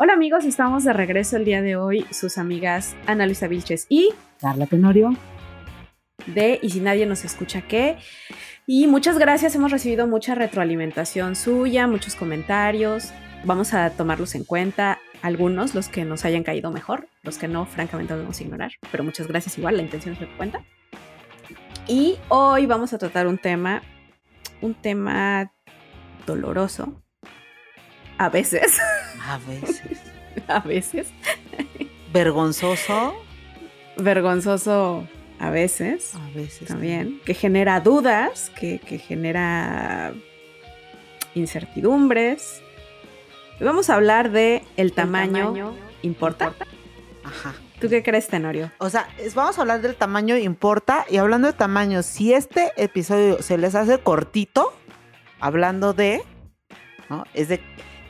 Hola amigos, estamos de regreso el día de hoy, sus amigas Ana Luisa Vilches y Carla Tenorio. de Y si nadie nos escucha qué. Y muchas gracias, hemos recibido mucha retroalimentación suya, muchos comentarios. Vamos a tomarlos en cuenta, algunos, los que nos hayan caído mejor, los que no, francamente los vamos a ignorar. Pero muchas gracias igual, la intención es lo que cuenta. Y hoy vamos a tratar un tema, un tema doloroso. A veces, A veces. a veces, Vergonzoso. vergonzoso a veces. A veces. también, que genera dudas, que, que genera incertidumbres. Vamos a hablar de el tamaño, importa. Ajá. ¿Tú qué crees, Tenorio? O sea, vamos a hablar del tamaño importa. Y hablando de tamaño, si este episodio se les hace cortito, hablando de, ¿no? Es de,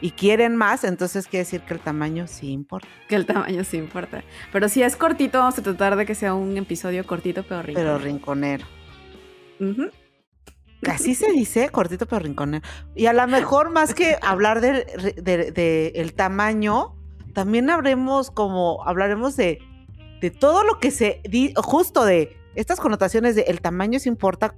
y quieren más, entonces quiere decir que el tamaño sí importa. Que el tamaño sí importa. Pero si es cortito, vamos a tratar de que sea un episodio cortito, pero rico. Pero rinconero. Así se dice, cortito pero rinconero. Y a lo mejor más que hablar del de, de el tamaño, también habremos como, hablaremos de, de todo lo que se, di- justo de estas connotaciones de el tamaño sí importa,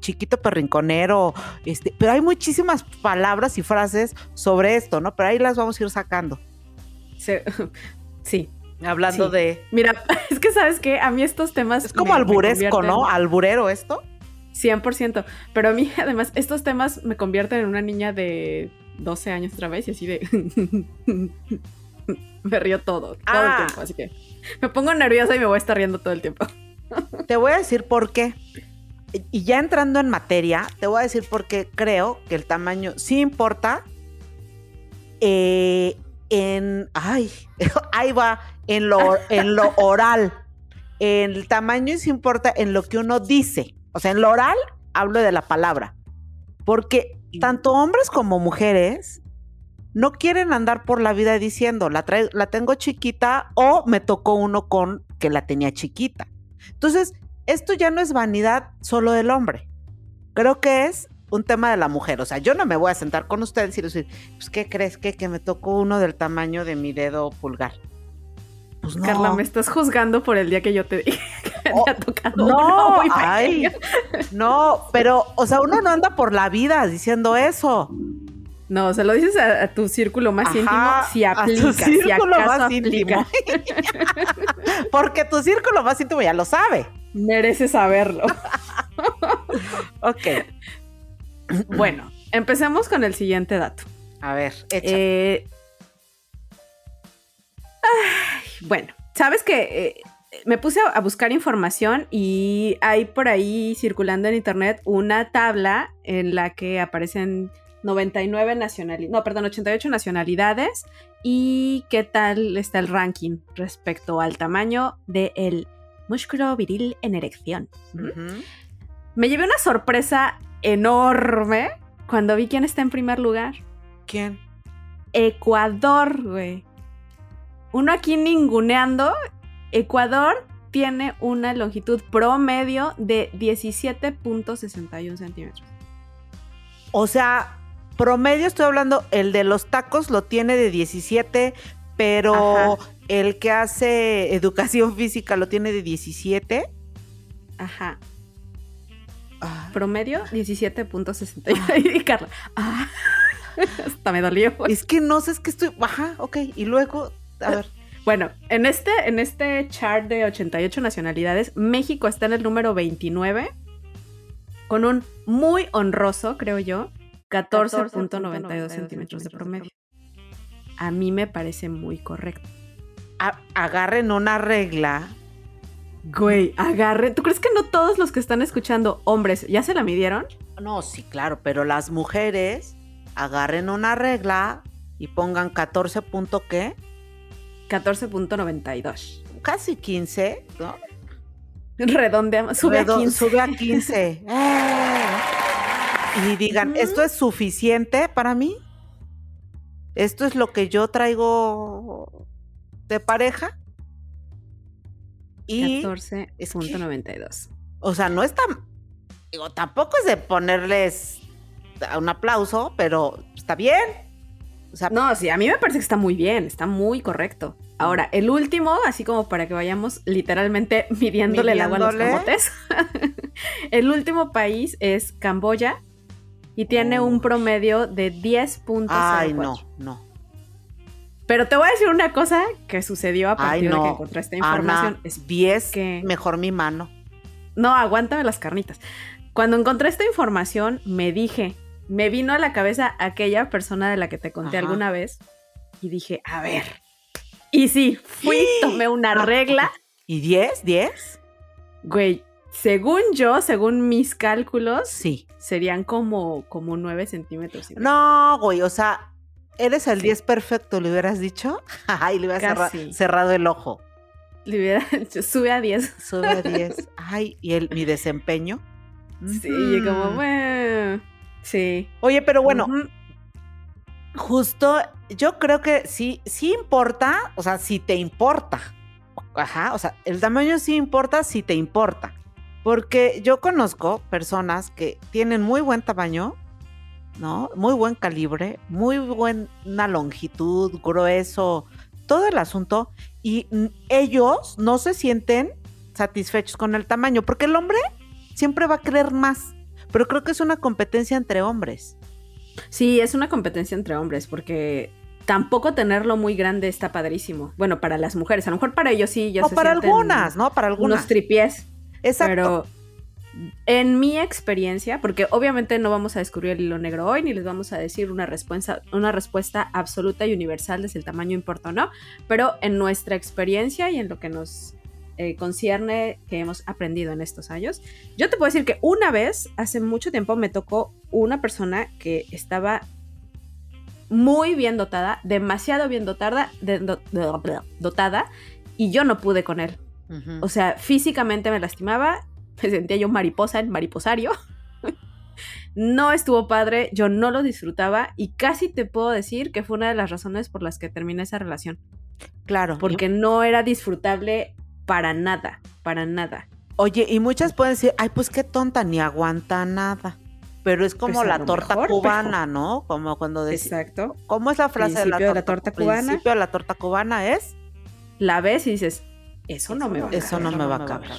chiquito pero rinconero, este, pero hay muchísimas palabras y frases sobre esto, ¿no? Pero ahí las vamos a ir sacando. Sí. Hablando Sí. de... Mira, es que sabes que a mí estos temas. Es como me- me alburesco, ¿no? Alburero esto. 100%. Pero a mí, además, estos temas me convierten en una niña de 12 años otra vez y así de. me río todo, todo Ah. el tiempo. Así que me pongo nerviosa y me voy a estar riendo todo el tiempo. Te voy a decir por qué. Y ya entrando en materia, te voy a decir por qué creo que el tamaño sí importa. eh, en. Ay, ahí va. En lo, en lo oral. El tamaño sí importa en lo que uno dice. O sea, en lo oral hablo de la palabra. Porque tanto hombres como mujeres no quieren andar por la vida diciendo la, la tengo chiquita o me tocó uno con que la tenía chiquita. Entonces, esto ya no es vanidad solo del hombre. Creo que es un tema de la mujer. O sea, yo no me voy a sentar con ustedes y decir, pues, ¿qué crees que, que me tocó uno del tamaño de mi dedo pulgar? Pues no. Carla, me estás juzgando por el día que yo te dije que me Oh, había tocado no, uno ay, no, pero, o sea, uno no anda por la vida diciendo eso. No, se lo dices a, a tu círculo más Ajá, íntimo si a tu aplica, si círculo acaso más íntimo. aplica. Porque tu círculo más íntimo ya lo sabe. Mereces saberlo. Ok, Bueno, empecemos con el siguiente dato. a ver, echa. Eh, ay, bueno, sabes que eh, me puse a, a buscar información y hay por ahí circulando en internet una tabla en la que aparecen 99 nacionalidades, no, perdón, 88 nacionalidades y qué tal está el ranking respecto al tamaño del músculo viril en erección. ¿Mm? Me llevé una sorpresa enorme cuando vi quién está en primer lugar. ¿Quién? Ecuador, güey. Uno aquí ninguneando. Ecuador tiene una longitud promedio de 17.61 centímetros. O sea, promedio estoy hablando, el de los tacos lo tiene de 17, pero Ajá. el que hace educación física lo tiene de 17. Ajá. Ah, Promedio 17.61. Y Carla. Ah, hasta me dolió. es que no sé, es que estoy. Ajá, ok. Y luego, a ver. Bueno, en este, en este chart de 88 nacionalidades, México está en el número 29 con un muy honroso, creo yo, 14.92 centímetros de promedio. A mí me parece muy correcto. a- agarren una regla. Güey, agarre. ¿Tú crees que no todos los que están escuchando, hombres, ya se la midieron? No, sí, claro, pero las mujeres agarren una regla y pongan 14 punto qué. 14.92. Casi 15, ¿no? Redondeamos, sube Redo- a 15. Sube a 15. Ah. y digan. ¿esto es suficiente para mí? ¿Esto es lo que yo traigo de pareja? Y, 14.92. o sea, no es tan, digo, tampoco es de ponerles un aplauso, pero está bien. O sea, No, sí, a mí me parece que está muy bien, está muy correcto. Ahora, el último, así como para que vayamos literalmente midiéndole el agua a los camotes. el último país es Camboya y tiene un promedio de 10.04. ay, no, no. Pero te voy a decir una cosa que sucedió a Ay, partir de que encontré esta información. Ana, Es 10, que- mejor mi mano. No, aguántame las carnitas. Cuando encontré esta información, me dije, me vino a la cabeza aquella persona de la que te conté Ajá. alguna vez y dije, a ver. Y sí, fui, tomé una regla, ¿Y 10? ¿10? güey. Según yo, según mis cálculos, Sí. serían como, como 9 centímetros. No, güey, o sea, eres el 10 perfecto, ¿le hubieras dicho? Ay, le hubieras cerra- cerrado el ojo. Le hubiera dicho, sube a 10. Sube a 10. Ay, ¿y el, mi desempeño? Sí, y como, bueno, sí. Oye, pero bueno, justo yo creo que sí, sí importa, o sea, si te importa. Ajá, o sea, el tamaño sí importa si te importa. Porque yo conozco personas que tienen muy buen tamaño, ¿no? Muy buen calibre, muy buena longitud, grueso, todo el asunto. Y ellos no se sienten satisfechos con el tamaño, porque el hombre siempre va a querer más. Pero creo que es una competencia entre hombres. Sí, es una competencia entre hombres, porque tampoco tenerlo muy grande está padrísimo. Bueno, para las mujeres, a lo mejor para ellos sí, ya o se para algunas, ¿no? Para algunas. Unos tripiés. Pero en mi experiencia, porque obviamente no vamos a descubrir el hilo negro hoy, ni les vamos a decir una respuesta, una respuesta absoluta y universal de si el tamaño importa o no, pero en nuestra experiencia y en lo que nos eh, concierne que hemos aprendido en estos años, yo te puedo decir que una vez, hace mucho tiempo, me tocó una persona que estaba muy bien dotada, demasiado bien dotada, dotada, y yo no pude con él. O sea, físicamente me lastimaba, me sentía yo mariposa en mariposario. no estuvo padre, yo no lo disfrutaba y casi te puedo decir que fue una de las razones por las que terminé esa relación, claro. porque no era disfrutable para nada, para nada. Oye, y muchas pueden decir, ay, pues qué tonta, ni aguanta nada. Pero es como Pues la torta mejor, cubana, ¿no? Como cuando decimos. Exacto. ¿Cómo es la frase de la Principio torta, de la torta cubana. principio de la torta cubana es, La ves y dices, eso no me va a eso no caber". me va a caber.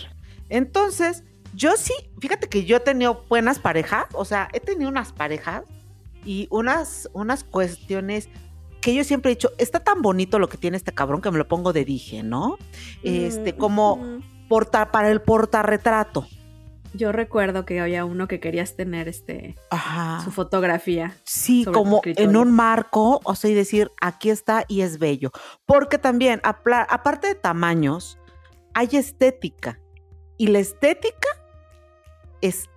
Entonces, yo sí, fíjate que yo he tenido buenas parejas, o sea, he tenido unas parejas y unas, unas cuestiones que yo siempre he dicho, está tan bonito lo que tiene este cabrón que me lo pongo de dije, ¿no? Este, Mm, como ujú. porta, para el portarretrato. Yo recuerdo que había uno que querías tener este Ajá. su fotografía. Sí, como en un marco, o sea, y decir, aquí está y es bello. Porque también, aparte de tamaños, hay estética. Y la estética es,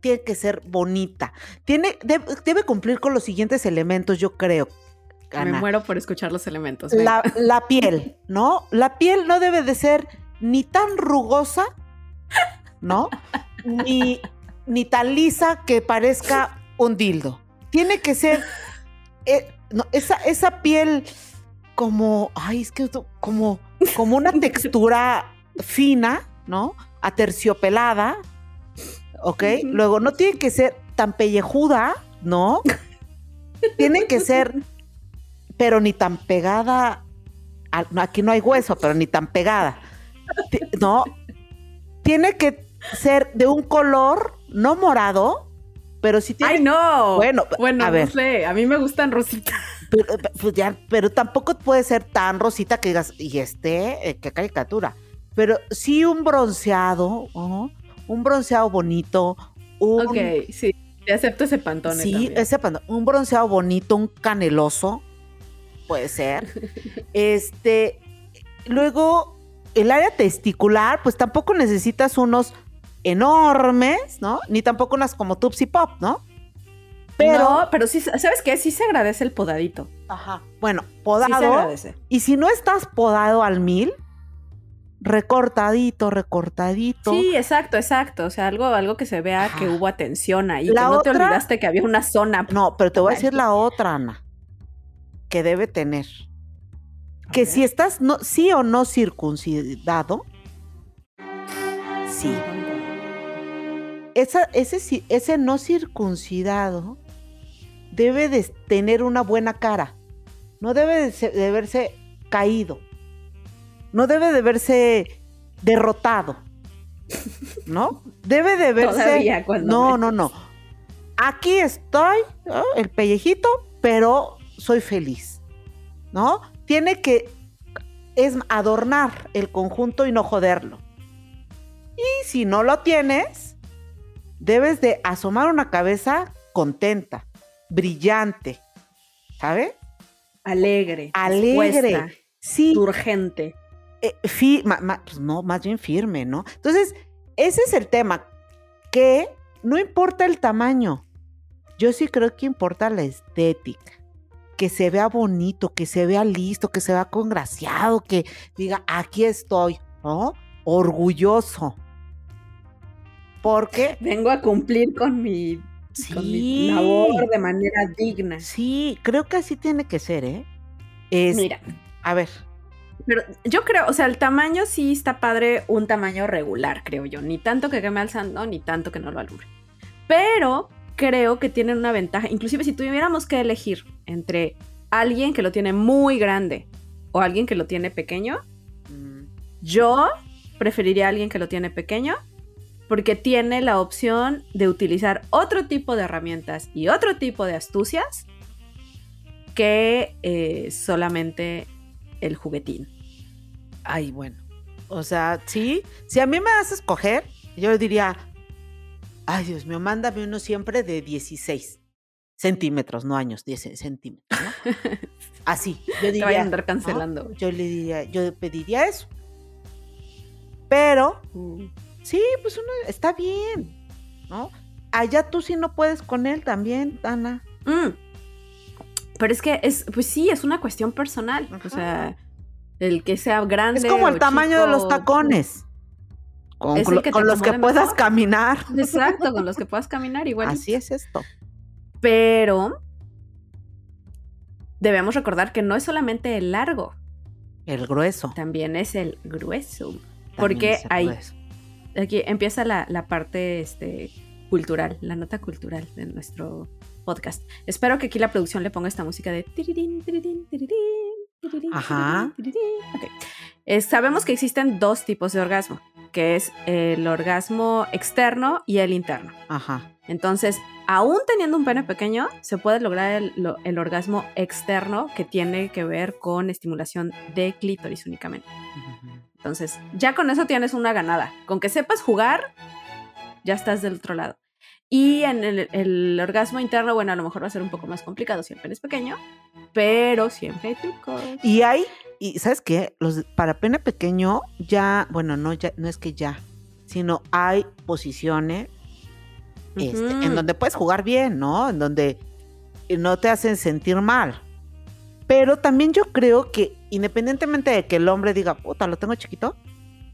tiene que ser bonita. Tiene, debe, debe cumplir con los siguientes elementos, yo creo. Me muero por escuchar los elementos. La, la piel, ¿no? La piel no debe de ser ni tan rugosa, ¿no? Ni, ni tan lisa que parezca un dildo. Tiene que ser eh, no, esa, esa piel como, ay, es que como, como una textura fina, ¿no? Aterciopelada, ¿ok? Luego, no tiene que ser tan pellejuda, ¿no? tiene que ser, pero ni tan pegada, aquí no hay hueso, pero ni tan pegada, ¿no? Tiene que ser de un color, no morado, pero sí tiene ¡Ay, no! Bueno, bueno, a ver. no sé, a mí me gustan rositas. Pero, eh, pues ya, pero tampoco puede ser tan rosita que digas, y este, eh, qué caricatura. Pero sí un bronceado, ¿no? un bronceado bonito, un, Ok, sí, te acepto ese pantone sí, también. ese pando- un bronceado bonito, un caneloso, puede ser. este, luego, el área testicular, pues tampoco necesitas unos enormes, ¿no? Ni tampoco unas como Tupsi Pop, ¿no? Pero, No, pero sí, ¿sabes qué? Sí se agradece el podadito. ajá, bueno, Sí se podado. agradece. y si no estás podado al mil, recortadito, recortadito. Sí, exacto, exacto. O sea, algo, algo que se vea que hubo atención ahí. La que no te olvidaste que había una zona. No, pero te voy a decir la otra, Ana, que debe tener. Que si estás no, sí o no circuncidado, sí. Esa, ese, ese no circuncidado debe de tener una buena cara. No debe de, se- de verse caído. No debe de verse derrotado. ¿No? Debe de verse. Todavía cuando No, no, no. Aquí estoy, ¿no? el pellejito, pero soy feliz. ¿No? Tiene que es adornar el conjunto y no joderlo. Y si no lo tienes, debes de asomar una cabeza contenta, brillante, ¿sabes? Alegre. Alegre. Sí, Urgente. eh, fi- ma- ma- pues no, más bien firme, ¿no? Entonces, ese es el tema, que no importa el tamaño, yo sí creo que importa la estética, que se vea bonito, que se vea listo, que se vea congraciado, que diga, aquí estoy, ¿no? Orgulloso. Porque, Vengo a cumplir con mi, con mi sí, labor de manera digna. sí, creo que así tiene que ser, ¿eh? Es, Mira, a ver, pero yo creo, o sea, el tamaño sí está padre, un tamaño regular, creo yo. Ni tanto que queme alzando, ni tanto que no lo alumbre. Pero creo que tienen una ventaja. Inclusive si tuviéramos que elegir entre alguien que lo tiene muy grande o alguien que lo tiene pequeño, mm, yo preferiría a alguien que lo tiene pequeño porque tiene la opción de utilizar otro tipo de herramientas y otro tipo de astucias que eh, solamente el juguetín. Ay, bueno. O sea, sí, si a mí me das a escoger, yo diría, ay, Dios mío, mándame uno siempre de 16 centímetros, no años, 10 centímetros, ¿no? Así, yo Te diría, vayan a andar cancelando. yo le diría, yo pediría eso. Pero, Mm. Sí, pues uno está bien, ¿no? Allá tú sí no puedes con él también, Ana. Mm. Pero es que es, pues sí, es una cuestión personal. Ajá. O sea, el que sea grande. Es como el tamaño de los tacones. Con, que los que puedas mejor. caminar. Exacto, con los que puedas caminar igual. Así es esto. Pero debemos recordar que no es solamente el largo, El grueso. también es el grueso. también Porque es el hay- grueso. Aquí empieza la, la parte este, cultural, la nota cultural de nuestro podcast. Espero que aquí la producción le ponga esta música de... tirirín, tirirín, tirirín, tirirín, Ajá. tirirín, tirirín. Ok. Eh, sabemos que existen dos tipos de orgasmo, que es el orgasmo externo y el interno. Ajá. Entonces, aún teniendo un pene pequeño, se puede lograr el, lo- el orgasmo externo que tiene que ver con estimulación de clítoris únicamente. Entonces, ya con eso tienes una ganada. Con que sepas jugar, ya estás del otro lado. Y en el, el orgasmo interno, bueno, a lo mejor va a ser un poco más complicado si el pene es pequeño, pero siempre hay trucos. Y hay, y ¿sabes qué? Los para pene pequeño ya, bueno, no ya no es que ya, sino hay posiciones este, Ujú. en donde puedes jugar bien, ¿no? En donde no te hacen sentir mal. Pero también yo creo que independientemente de que el hombre diga, puta, lo tengo chiquito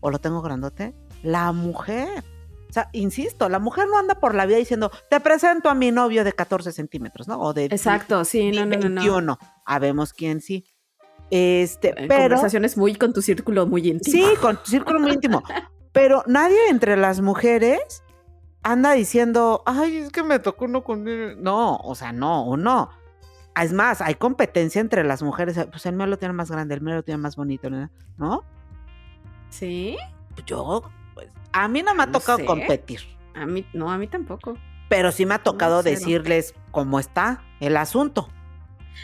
o lo tengo grandote, la mujer, o sea, insisto, la mujer no anda por la vida diciendo, te presento a mi novio de 14 centímetros, ¿no? O de Exacto, sí, no, no, no, no. 21. Habemos quién sí. Este, Eh, pero Conversaciones muy con tu círculo muy íntimo. sí, con tu círculo muy íntimo. Pero nadie entre las mujeres anda diciendo, ay, es que me tocó uno con. él". No, o sea, no, o no. Es más, hay competencia entre las mujeres. Pues el mío lo tiene más grande, el mío lo tiene más bonito, ¿no? Sí, Pues Yo, pues, a mí no me ha No tocado sé. competir. a mí, no, a mí tampoco. Pero sí me ha tocado decirles cómo está el asunto.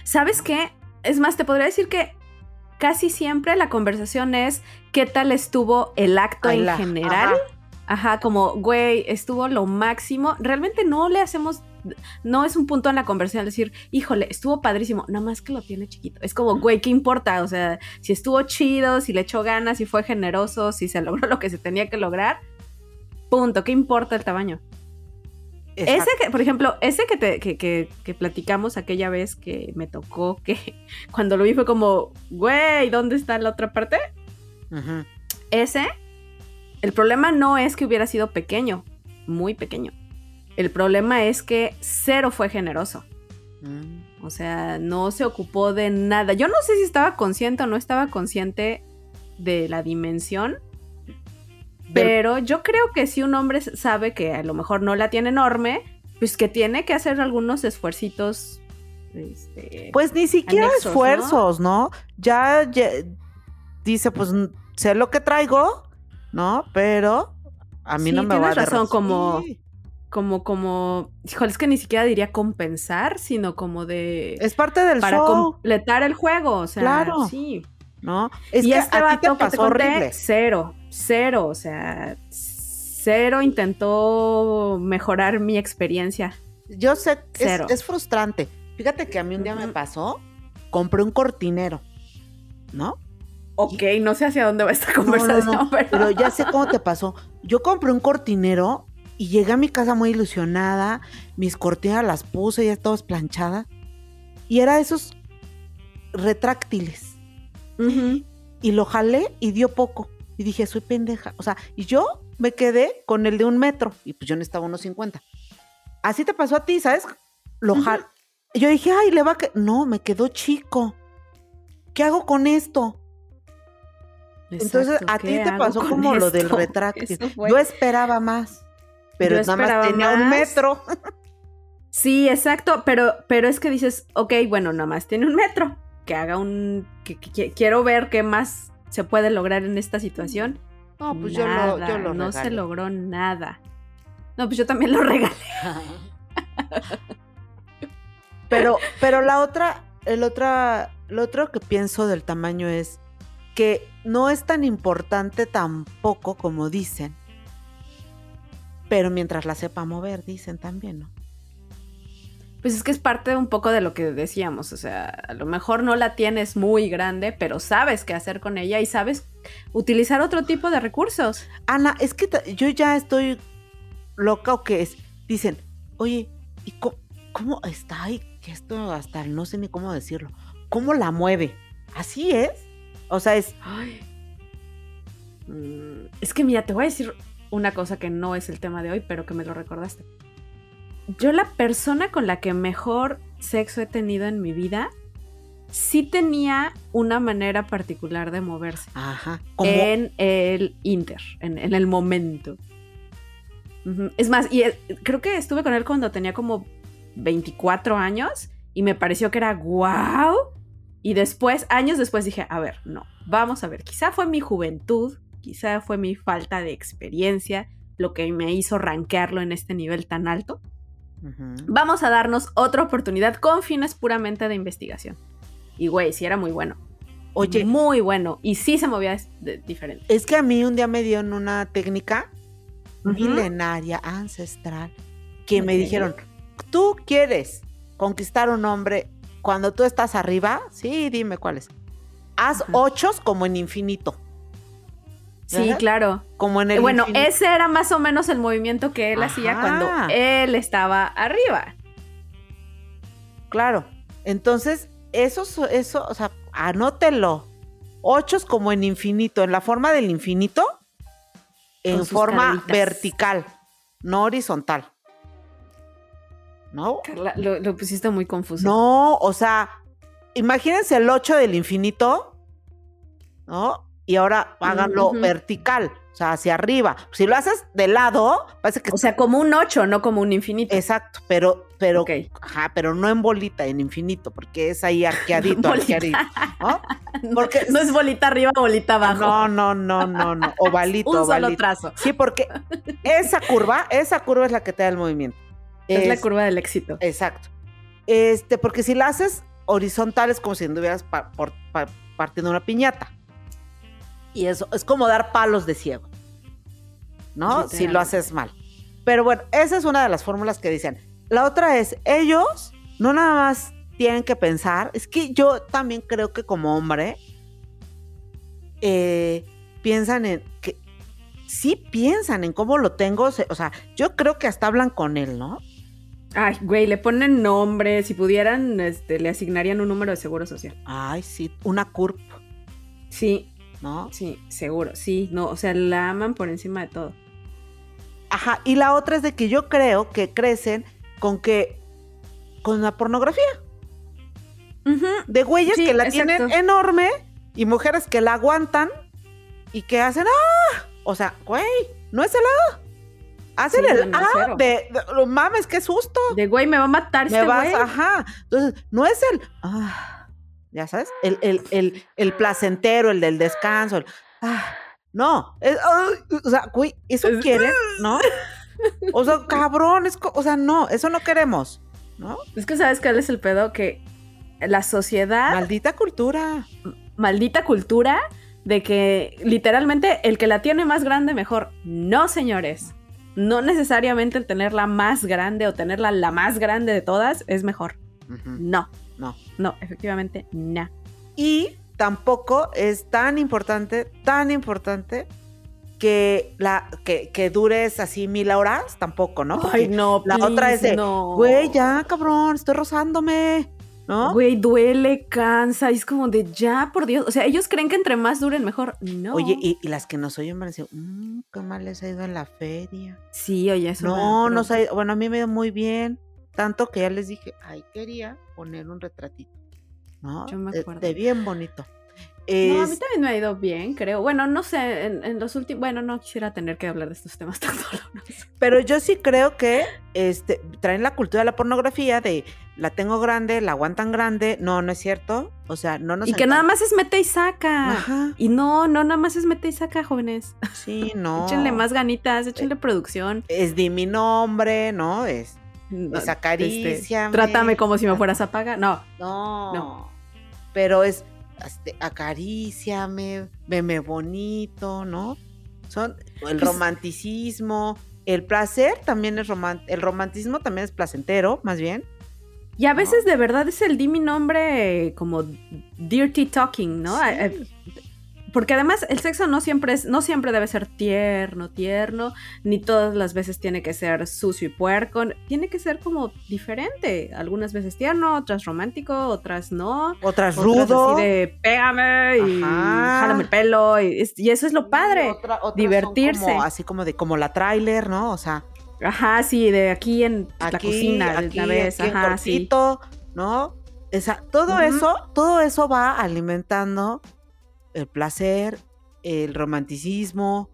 ¿Sabes qué? Es más, te podría decir que casi siempre la conversación es qué tal estuvo el acto Ay, en la- general. ajá. Ajá, como, güey, estuvo lo máximo. Realmente no le hacemos, no es un punto en la conversación decir, híjole, estuvo padrísimo, nada más que lo tiene chiquito. Es como, güey, ¿qué importa? O sea, si estuvo chido, si le echó ganas, si fue generoso, si se logró lo que se tenía que lograr, punto, ¿qué importa el tamaño? Ese que, por ejemplo, ese que, te, que, que, que, platicamos aquella vez que me tocó, que cuando lo vi fue como, güey, ¿dónde está la otra parte? Ese, el problema no es que hubiera sido pequeño, muy pequeño. El problema es que cero fue generoso. Mm. O sea, no se ocupó de nada. Yo no sé si estaba consciente o no estaba consciente de la dimensión. Pero yo creo que si un hombre sabe que a lo mejor no la tiene enorme, pues que tiene que hacer algunos esfuercitos. Este, pues ni siquiera esfuerzos, ¿no? Ya, dice, pues sé lo que traigo, ¿no? Pero a mí no me va a razón, como, como, como, híjole, es que ni siquiera diría compensar, sino como de... Es parte del para completar el juego, o sea, claro. sí. ¿No? Es y que este a ti te pasó horrible. Cero, cero, o sea, cero intentó mejorar mi experiencia. Yo sé, es, es, frustrante. Fíjate que a mí un día me pasó, compré un cortinero, ¿no? Ok, no sé hacia dónde va esta conversación, pero... pero ya sé cómo te pasó. Yo compré un cortinero y llegué a mi casa muy ilusionada, mis cortinas las puse ya todas planchadas. Y era esos retráctiles. Y lo jalé y dio poco. Y dije, soy pendeja. O sea, y yo me quedé con el de un metro. Y pues yo necesitaba unos 50. Así te pasó a ti, ¿sabes? Lo jalé. Yo dije, ay, le va a que. No, me quedó chico. ¿Qué hago con esto? Entonces, a ti te pasó como lo del retráctil. Yo esperaba más pero nada más tenía un metro. Sí, exacto, pero, pero es que dices, ok, bueno, nada más tiene un metro, que haga un, que, quiero ver qué más se puede lograr en esta situación. No, pues yo lo, yo lo No se logró nada. No, pues yo también lo regalé. pero, pero la otra, el otra, lo otro que pienso del tamaño es que no es tan importante tampoco como dicen pero mientras la sepa mover, dicen también, ¿no? Pues es que es parte un poco de lo que decíamos, o sea, a lo mejor no la tienes muy grande, pero sabes qué hacer con ella y sabes utilizar otro tipo de recursos. Ana, es que yo ya estoy loca o qué es. Dicen, oye, ¿y cómo, está ahí? Que esto hasta no sé ni cómo decirlo. ¿Cómo la mueve? ¿Así es? O sea, es... Mm, es que mira, te voy a decir una cosa que no es el tema de hoy, pero que me lo recordaste. Yo la persona con la que mejor sexo he tenido en mi vida, sí tenía una manera particular de moverse. Ajá. En el inter, en, el momento. Es más, y creo que estuve con él cuando tenía como 24 años y me pareció que era wow. Y después, años después dije, a ver, no, vamos a ver, quizá fue mi juventud quizá fue mi falta de experiencia lo que me hizo rankearlo en este nivel tan alto. Vamos a darnos otra oportunidad con fines puramente de investigación. Y güey, sí era muy bueno. Oye, muy bueno. Y sí se movía diferente. Es que a mí un día me dieron una técnica milenaria, ancestral, que me dijeron, tú quieres conquistar un hombre cuando tú estás arriba, sí, dime cuáles. Haz ochos como en infinito. Sí, claro. Como en el Bueno, ese era más o menos el movimiento que él hacía cuando él estaba arriba. Claro. Entonces, eso, eso, o sea, anótelo. Ochos como en infinito, en la forma del infinito, en forma vertical, no horizontal. ¿No? Carla, lo, lo, pusiste muy confuso. No, o sea, imagínense el 8 del infinito, ¿no? Y ahora háganlo vertical, o sea, hacia arriba. Si lo haces de lado, parece que... O sea, como un 8, no como un infinito. Exacto, pero, pero, ajá, pero no en bolita, en infinito, porque es ahí arqueadito, arqueadito, ¿no? Porque no es bolita arriba, bolita abajo. No, no, no, no, no, ovalito, un solo trazo. Sí, porque esa curva, esa curva es la que te da el movimiento. Es, la curva del éxito. Exacto. Este, porque si la haces horizontal es como si anduvieras partiendo una piñata. Y eso es como dar palos de ciego, ¿no? Si lo haces mal. Pero bueno, esa es una de las fórmulas que dicen. La otra es, ellos no nada más tienen que pensar, es que yo también creo que como hombre, eh, piensan en que sí piensan en cómo lo tengo, o sea, yo creo que hasta hablan con él, ¿no? Ay, güey, le ponen nombre. Si pudieran, este, le asignarían un número de seguro social. Ay, sí, una CURP, Sí, ¿no? sí, seguro. Sí, no, o sea, la aman por encima de todo. Ajá, y la otra es de que yo creo que crecen con que, con la pornografía, de güeyes Sí, que la exacto. tienen enorme y mujeres que la aguantan y que hacen, ¡ah! O sea, güey, no es el A. Hacen Sí, el no, no, A cero. de, de- mames, qué susto. De güey, me va a matar Me este vas, güey. ajá. Entonces, no es el, ah, ya sabes, el, el, el, el placentero, el del descanso, el, ah, no, es, o sea, güey, eso Es- quieren, ¿no? O sea, cabrón, es, o sea, no, eso no queremos, ¿no? Es que sabes cuál es el pedo que la sociedad, Maldita cultura. maldita cultura de que literalmente el que la tiene más grande mejor. No, señores. No necesariamente el tenerla más grande o tenerla la más grande de todas es mejor. No, No. no, efectivamente, no. Y tampoco es tan importante, tan importante que la que, que dures así mil horas, tampoco, ¿no? Porque Ay, no, la otra es de, no. güey, ya, cabrón, estoy rozándome, ¿no? Güey, duele, cansa, y es como de ya, por Dios. O sea, ellos creen que entre más duren mejor. No. Oye, y, y las que nos oyen van a decir, "Mm, qué mal les ha ido en la feria. Sí, oye, eso. no, no se ha ido- bueno, a mí me ha ido muy bien. Tanto que ya les dije, ay, quería poner un retratito, ¿no? Yo me De- acuerdo. De, bien bonito. No, a mí también me ha ido bien, creo. Bueno, no sé, en, en los últimos. Bueno, no quisiera tener que hablar de estos temas tan dolorosos. pero yo sí creo que este, traen la cultura de la pornografía de la tengo grande, la aguantan grande. No, no es cierto. O sea, no nos Y que nada más es mete y saca. Ajá. Y no, no, nada más es mete y saca, jóvenes. Sí, no. Échenle más ganitas, échenle producción. Es di mi nombre, ¿no? Es, No, es este, acaríciame. trátame como si me fueras a pagar. No. No. No. Pero es este, acaríciame, veme bonito, ¿no? Son el romanticismo, el placer también es roman el romanticismo también es placentero, más bien. Y a veces de verdad es el di mi nombre eh, como dirty talking, ¿no? Sí. Porque además el sexo no siempre es, no siempre debe ser tierno, tierno, ni todas las veces tiene que ser sucio y puerco, tiene que ser como diferente. Algunas veces tierno, otras romántico, otras no. Otras Otras rudo. así de pégame y Ajá. jálame el pelo. Y, es- y eso es lo padre. Otra- divertirse. como- así como de como la tráiler, ¿no? O sea, Ajá, sí, de aquí en la cocina, aquí, una vez, aquí en ajá, sí. cortito, ¿no? Esa, todo Ujú. eso, todo eso va alimentando el placer, el romanticismo,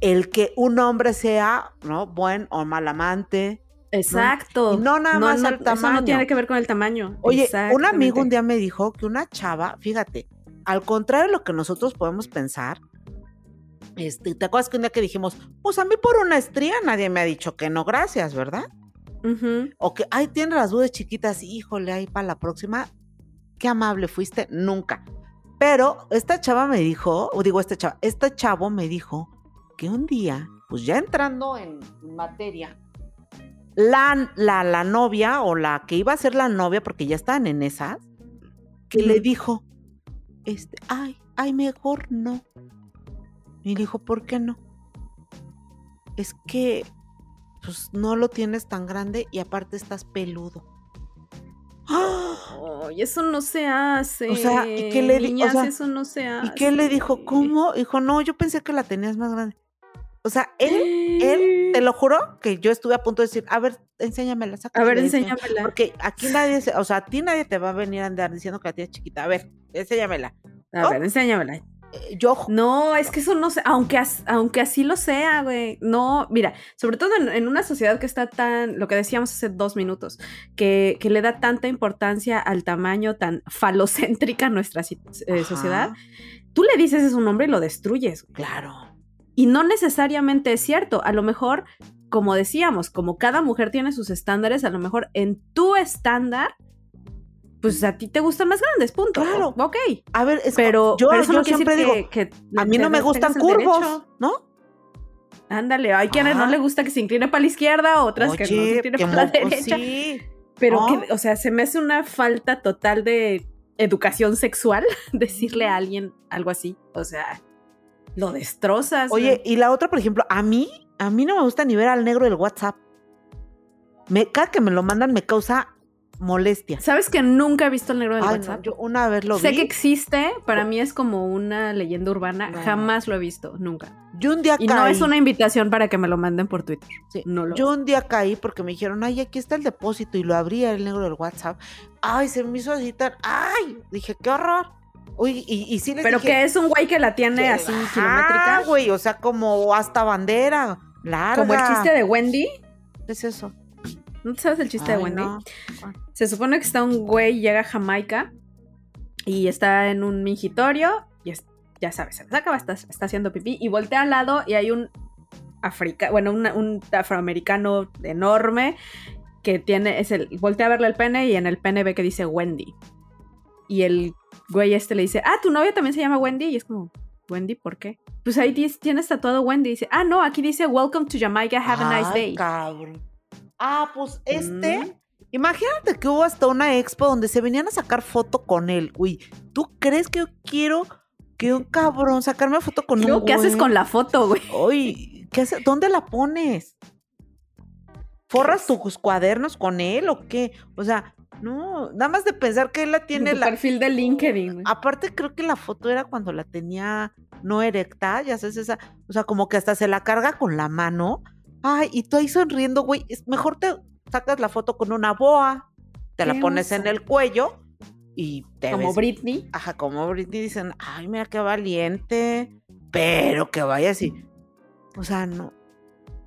el que un hombre sea, ¿no? Buen o mal amante. Exacto. No nada más el Eso tamaño. no tiene que ver con el tamaño. Oye, un amigo un día me dijo que una chava, fíjate, al contrario de lo que nosotros podemos pensar, este, ¿te acuerdas que un día que dijimos, pues a mí por una estría nadie me ha dicho que no, gracias, ¿verdad? O que, ay, tiene las dudas chiquitas, híjole, ahí para la próxima, qué amable fuiste, nunca. Pero esta chava me dijo, o digo esta chava, este chavo me dijo que un día, pues ya entrando en materia, la, la, la novia o la que iba a ser la novia, porque ya estaban en esas, que le dijo, este, ay, ay, mejor no. Y dijo, ¿por qué no? Es que, pues no lo tienes tan grande y aparte estás peludo. ¡Ah! Ay, eso no se hace. O sea, ¿y qué le di- o Niñas, sea, eso no se hace. ¿Y qué le dijo? ¿Cómo? Dijo, no, yo pensé que la tenías más grande. O sea, él, él, te lo juro que yo estuve a punto de decir, a ver, enséñamela, A ver, enséñamela. Porque aquí nadie, se- o sea, a ti nadie te va a venir a andar diciendo que la tienes chiquita. A ver, enséñamela. A Oh. ver, enséñamela. Eh, Yo, No, es que eso no sé, aunque, as- aunque así lo sea, güey. No, mira, sobre todo en, en una sociedad que está tan, lo que decíamos hace dos minutos, que, que le da tanta importancia al tamaño tan falocéntrica a nuestra eh, sociedad, tú le dices es un nombre y lo destruyes. güey. Claro. Y no necesariamente es cierto. A lo mejor, como decíamos, como cada mujer tiene sus estándares, a lo mejor en tu estándar, pues a ti te gustan más grandes, punto. Claro. Ok. A ver, es Pero, yo, pero eso yo no quiere siempre digo, que, que a mí no me gustan curvos, derecho. ¿no? Ándale, hay quienes no le gusta que se incline para la izquierda, otras que no se incline para la derecha. sí. Pero ¿no? que, o sea, se me hace una falta total de educación sexual decirle a alguien algo así. O sea, lo destrozas. Oye, y la otra, por ejemplo, a mí, a mí no me gusta ni ver al negro del WhatsApp. me, cada que me lo mandan me causa molestia. ¿Sabes que nunca he visto el negro del Ay, no, WhatsApp? yo una vez lo sé vi. que existe, para mí es como una leyenda urbana, No. jamás lo he visto, nunca. Yo un día Y caí. no es una invitación para que me lo manden por Twitter. Sí, No lo Yo un día caí porque me dijeron, ay, aquí está el depósito y lo abría el negro del WhatsApp. Ay, se me hizo así tan, ay, dije, qué horror. Uy, y, y sí les Pero dije, que es un güey que la tiene que- así ajá, kilométrica. güey, o sea, como hasta bandera, larga. Como el chiste de Wendy. ¿Qué es eso? ¿No sabes el chiste Ay, de Wendy? no. Se supone que está un güey, llega a Jamaica y está en un mingitorio y es- ya sabes, se le saca, está, está haciendo pipí y voltea al lado y hay un africa, bueno, una- un afroamericano enorme que tiene, es el, voltea a verle el pene y en el pene ve que dice Wendy. Y el güey este le dice, ah, tu novia también se llama Wendy y es como, Wendy, ¿por qué? Pues ahí tienes tatuado Wendy y dice, ah, no, aquí dice Welcome to Jamaica, have a nice Ay, day. cabrón. Ah, pues este, Mm. imagínate que hubo hasta una expo donde se venían a sacar foto con él. Uy, ¿tú crees que yo quiero que un cabrón sacarme foto con Luego, un ¿Qué haces con la foto, güey? Uy, ¿qué hace? ¿dónde la pones? ¿Forras tus cuadernos con él o qué? O sea, no, nada más de pensar que él la tiene la... perfil de LinkedIn. güey. Aparte creo que la foto era cuando la tenía no erecta, ya sabes esa, o sea, como que hasta se la carga con la mano. Ay, y tú ahí sonriendo, güey, es mejor te sacas la foto con una boa, te la pones en el cuello y te Como ves- Britney. Ajá, como Britney dicen, ay, mira qué valiente, pero que vaya así. O sea, no.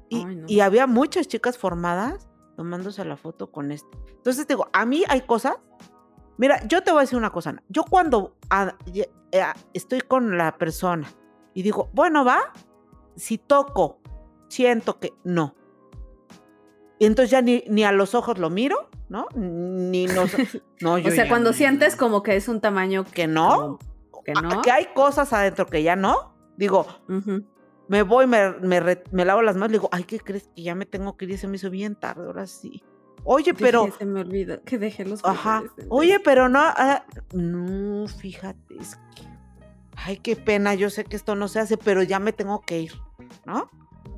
Y, Ay, no. y había muchas chicas formadas tomándose la foto con este. Entonces digo, a mí hay cosas. Mira, yo te voy a decir una cosa. Yo cuando eh, estoy con la persona y digo, bueno, va, si toco, siento que no. Y entonces ya ni, ni a los ojos lo miro, ¿no? Ni nos. No, yo O sea, cuando sientes como que es un tamaño que no, como que no. que hay cosas adentro que ya no. Digo, me voy, me, me, re- me lavo las manos, digo, ay, ¿qué crees que ya me tengo que ir? Se me hizo bien tarde, ahora sí. Oye, pero, se me olvidó que dejé los ajá, oye, pero no, ah, no, fíjate, es que, ay, qué pena, yo sé que esto no se hace, pero ya me tengo que ir, ¿no?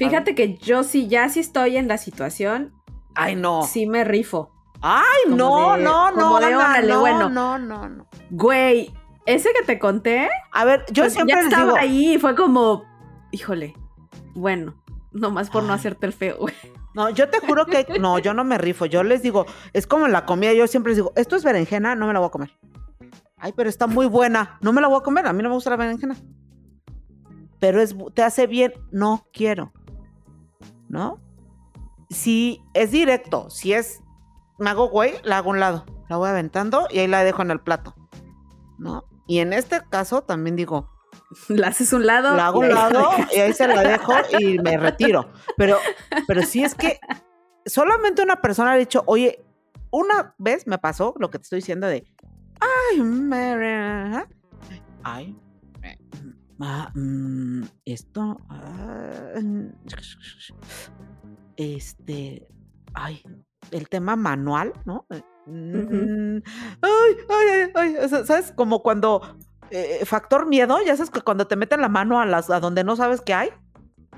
Fíjate que yo sí, ya sí estoy en la situación, Ay, no. sí me rifo. Ay, como no, de- no, no, de órale, no, bueno. no, no, no. Güey, ese que te conté, A ver, yo pues, siempre ya les estaba digo, ahí y fue como, híjole, bueno, nomás por no hacerte el feo, güey. No, yo te juro que no, yo no me rifo. Yo les digo, es como la comida, yo siempre les digo, esto es berenjena, no me la voy a comer. Ay, pero está muy buena, no me la voy a comer, a mí no me gusta la berenjena. Pero es, te hace bien, no quiero. ¿No? Si es directo, si es, me hago güey, la hago a un lado, la voy aventando y ahí la dejo en el plato. ¿No? Y en este caso también digo, La haces un lado. la hago un lado y ahí se la dejo y me retiro. Pero, pero sí es que solamente una persona ha dicho, oye, una vez me pasó lo que te estoy diciendo de, ay, me- ay, ah, mm, esto, ah, este, ay, el tema manual, ¿no? Mm, Ay, ay, ay, ¿sabes? Como cuando eh, factor miedo, ya sabes que cuando te meten la mano a las a donde no sabes qué hay,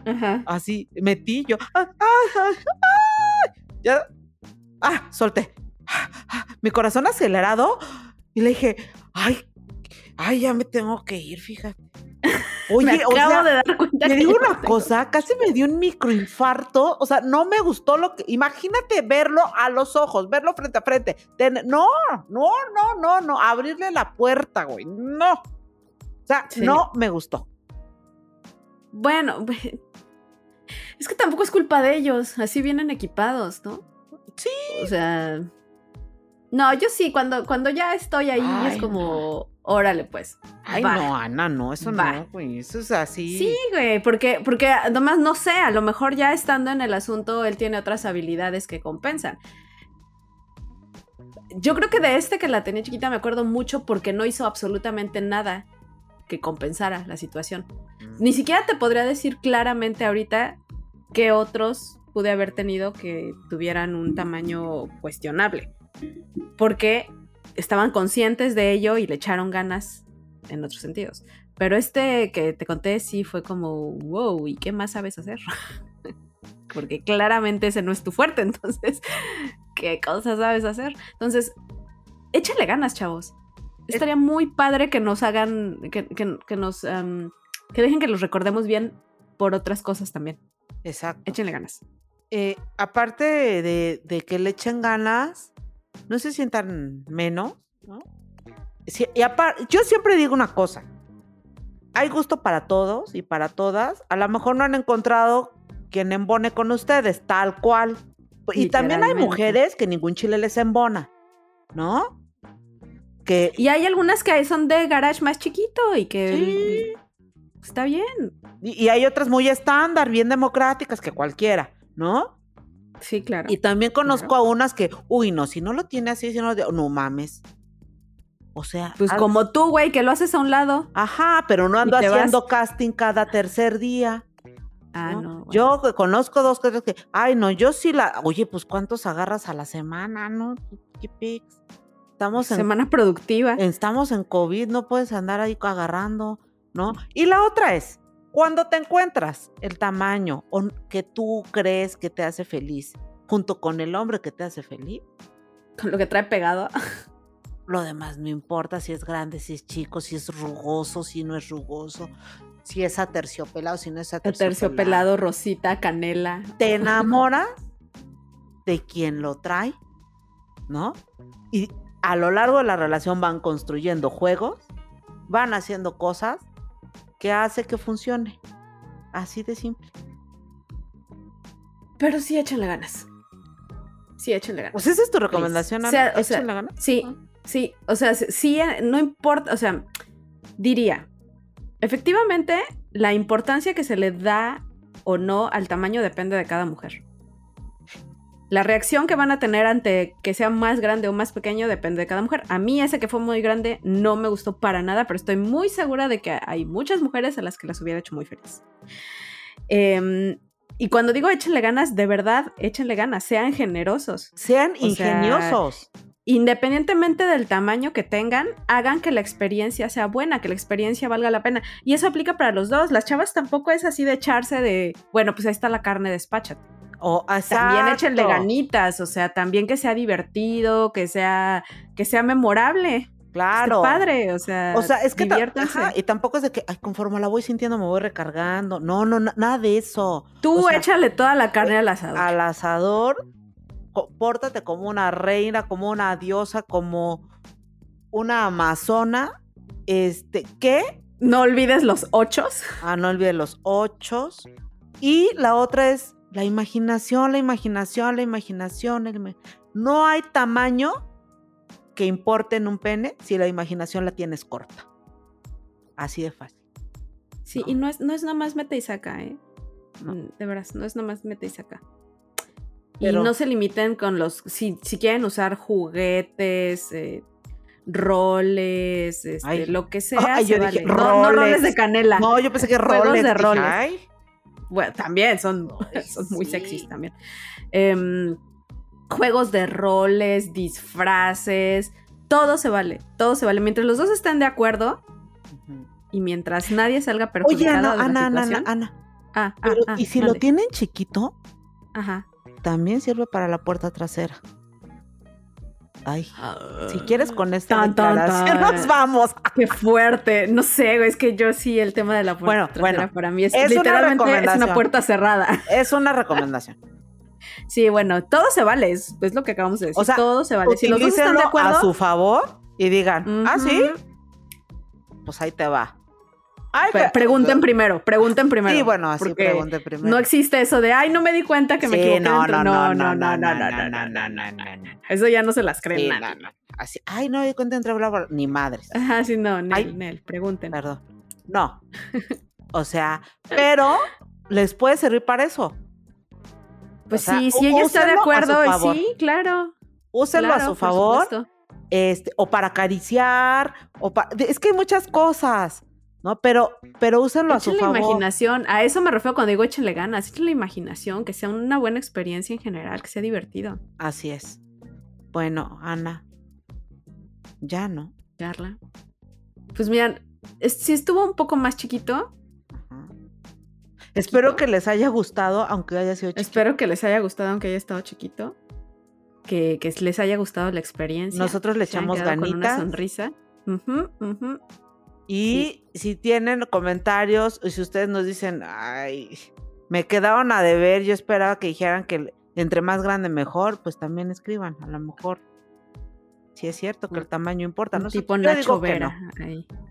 Ajá. así metí yo, ah, ay, ay, ya, ah, solté, Ah, ah, mi corazón acelerado y le dije, ay, ay, ya me tengo que ir, fíjate. Oye, me o acabo sea, de dar cuenta te que digo una cosa, casi me dio un microinfarto, o sea, no me gustó lo que, imagínate verlo a los ojos, verlo frente a frente, ten- no, no, no, no, no, abrirle la puerta, güey, no, o sea, Sí. no me gustó. Bueno, es que tampoco es culpa de ellos, así vienen equipados, ¿no? Sí. O sea, no, yo sí, cuando, cuando ya estoy ahí Ay, es como, órale pues. Ay, Va. no, Ana, no, eso Va. no, güey, eso es así. Sí, güey, porque, porque además no sé, a lo mejor ya estando en el asunto, él tiene otras habilidades que compensan. Yo creo que de este que la tenía chiquita me acuerdo mucho porque no hizo absolutamente nada que compensara la situación. Mm. Ni siquiera te podría decir claramente ahorita qué otros pude haber tenido que tuvieran un tamaño cuestionable. Porque estaban conscientes de ello y le echaron ganas en otros sentidos. Pero este que te conté sí fue como, wow, ¿y qué más sabes hacer? porque claramente ese no es tu fuerte, entonces, ¿qué cosas sabes hacer? Entonces, échale ganas, chavos. Estaría muy padre que nos hagan, que, que- que nos, que dejen que los recordemos bien por otras cosas también. Exacto. Échenle ganas. Eh, aparte de, de que le echen ganas, no se sientan menos, ¿no? Y apar- yo siempre digo una cosa. Hay gusto para todos y para todas. A lo mejor no han encontrado quien embone con ustedes, tal cual. Y también hay mujeres que ningún chile les embona, ¿no? Que Y hay algunas que son de garage más chiquito y que sí, está bien. y, y hay otras muy estándar, bien democráticas que cualquiera, ¿no? Sí, claro. Y también conozco Claro. a unas que, uy, no, si no lo tiene así, si no, lo- no mames. O sea, pues como tú, güey, que lo haces a un lado. ajá, pero no ando vas. haciendo casting cada tercer día. Ah, ¿no? no. bueno. Yo conozco dos cosas que, ay, no, yo sí la, oye, pues cuántos agarras a la semana, ¿no? ¿Qué pics? Estamos en, Semana productiva. estamos en COVID, no puedes andar ahí agarrando, ¿no? Y la otra es, cuando te encuentras el tamaño que tú crees que te hace feliz, junto con el hombre que te hace feliz, Con lo que trae pegado. Lo demás no importa si es grande, si es chico, si es rugoso, si no es rugoso, si es aterciopelado, si no es El aterciopelado. terciopelado, rosita, canela. Te enamoras de quien lo trae, ¿no? Y a lo largo de la relación van construyendo juegos, van haciendo cosas que hace que funcione. Así de simple. Pero sí, échenle ganas. Sí, échenle ganas. Pues esa es tu recomendación, O Ana. sea, o sea, Échenle ganas. Sí, sí. O sea, sí, sí, eh, no importa. O sea, diría, efectivamente, la importancia que se le da o no al tamaño depende de cada mujer. La reacción que van a tener ante que sea más grande o más pequeño depende de cada mujer. A mí ese que fue muy grande no me gustó para nada, pero estoy muy segura de que hay muchas mujeres a las que las hubiera hecho muy feliz. Em, y cuando digo échenle ganas, de verdad, échenle ganas, sean generosos. Sean o sea, ingeniosos. Independientemente del tamaño que tengan, hagan que la experiencia sea buena, que la experiencia valga la pena. Y eso aplica para los dos. Las chavas tampoco es así de echarse de, bueno, pues ahí está la carne, despáchate. O, También échenle ganitas, o sea, también que sea divertido, que sea, que sea memorable. Claro. Esté padre, o sea, O sea, es que ajá, y tampoco es de que ay, conforme la voy sintiendo me voy recargando. No, no, na- nada de eso. Tú o sea, échale toda la carne al asador. Al asador, pórtate como una reina, como una diosa, como una amazona. Este, ¿qué? No olvides los ochos. Ah, no olvides los ochos. Y la otra es la imaginación, la imaginación, la imaginación. el No hay tamaño que importe en un pene si la imaginación la tienes corta. Así de fácil. Sí, No. y no es, no es nada más meta y saca, ¿eh? No. Mm, De veras, no es nada más meta y saca. Pero- Y no se limiten con los. Si, si quieren usar juguetes, eh, roles, este, lo que sea. Ay, yo se dije, vale. No, no roles roles. de canela. No, yo pensé que Juegos roles. de dije, roles. "Ay". Bueno, también son, son muy sí. sexys también. Em, juegos de roles, disfraces. Todo se vale. Todo se vale. Mientras los dos estén de acuerdo y mientras nadie salga Oye, perjudicado Ana, de la Ana, Ana, Ana. Ana. Ah, ah, ah, ¿y si lo tienen chiquito? Ajá. También sirve para la puerta trasera. Ay, si quieres con esta Tan, declaración tan. nos vamos. Qué fuerte. No sé, güey, es que yo sí, el tema de la puerta Bueno, trasera bueno, para mí es, es una literalmente es una puerta cerrada. Es una recomendación. Sí, bueno, todo se vale, es, es lo que acabamos de decir. O sea, todo se vale. Si los dos están de acuerdo, a su favor y digan, ah, sí, pues ahí te va. Ay, pregunten primero, pregunten primero. Sí, bueno, así porque pregunte primero. No existe eso de, ay, no me di cuenta que me Sí, equivoqué. no, dentro". no, no, no, no, no, no, no, no, no, no, no. Eso ya no se las creen Sí, no, no. Así, ay, no me di cuenta entre bla, bla, ni madres. Ajá, sí, no, Nel, Ay. Nel, pregunten. Perdón. No. O sea, pero les puede servir para eso. Pues o sea, sí, si ella está de acuerdo, sí, claro. Úsenlo claro, a su favor. este, o para acariciar, o para, es que hay muchas cosas, ¿no? Pero, pero úsenlo a su favor. imaginación. A eso me refiero cuando digo échenle ganas. Échenle imaginación, que sea una buena experiencia en general, que sea divertido. Así es. Bueno, Ana, ya no. Espero que les haya gustado, aunque haya sido chiquito. Espero que les haya gustado, aunque haya estado chiquito. Que, que les haya gustado la experiencia. Nosotros le echamos quedado Con una ganitas. sonrisa. Ujú. Y si tienen comentarios, y si ustedes nos dicen, ay, me quedaron a deber, yo esperaba que dijeran que entre más grande mejor, pues también escriban, a lo mejor. Si es cierto que el tamaño importa, ¿no? tipo Yo Nacho Vera. no.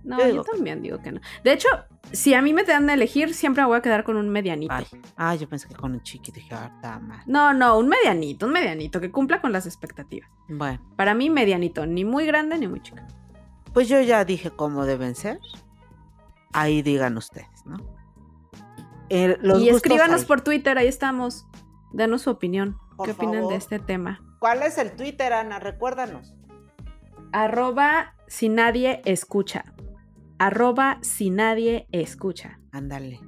No, Yo yo, digo que también digo que no. De hecho, si a mí me dan a elegir, siempre me voy a quedar con un medianito. Ay, ay, yo pensé que con un chiquito, dije, ah, mal. No, no, un medianito, un medianito que cumpla con las expectativas. Bueno, Para mí, medianito, ni muy grande ni muy chico. Pues yo ya dije cómo deben ser. Ahí digan ustedes, ¿no? Eh, los y escríbanos hay. por Twitter, ahí estamos. Danos su opinión. Por ¿Qué opinan de este tema? ¿Cuál es el Twitter, Ana? Recuérdanos. Arroba si nadie escucha. Arroba si nadie escucha. Ándale.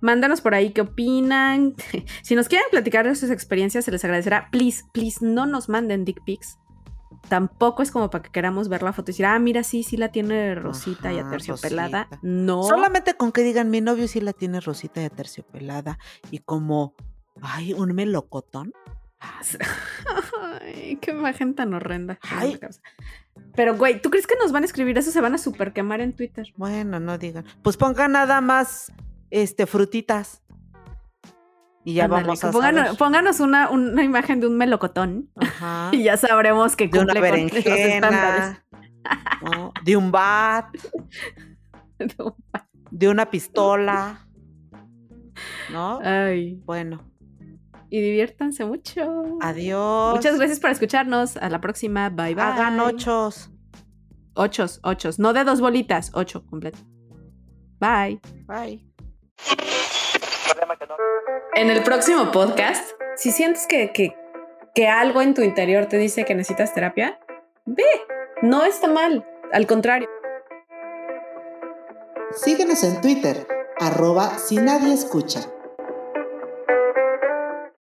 Mándanos por ahí qué opinan. si nos quieren platicar de sus experiencias, se les agradecerá. Please, please, no nos manden dick pics. Tampoco es como para que queramos ver la foto y decir, ah, mira, sí, sí la tiene rosita y aterciopelada. rosita. No. Solamente con que digan, mi novio sí la tiene rosita y aterciopelada y como, ay, un melocotón. Ay, qué imagen tan horrenda. Ay. Pero, güey, ¿tú crees que nos van a escribir eso? Se van a super quemar en Twitter. Bueno, no digan. Pues pongan nada más, este, frutitas. Y ya vamos a pónganos, pónganos una, una imagen de un melocotón Ajá. y ya sabremos que De una cumple con los estándares. berenjena. ¿no? De un bat, de una pistola. ¿No? Ay, Bueno, y diviértanse mucho. adiós. Muchas gracias por escucharnos. A la próxima. Bye bye. Hagan ochos. Ochos, ochos. No de dos bolitas, ocho completo. Bye. Bye. En el próximo podcast, si sientes que, que, que algo en tu interior te dice que necesitas terapia, ve. No está mal. Al contrario. Síguenos en Twitter, arroba si nadie escucha.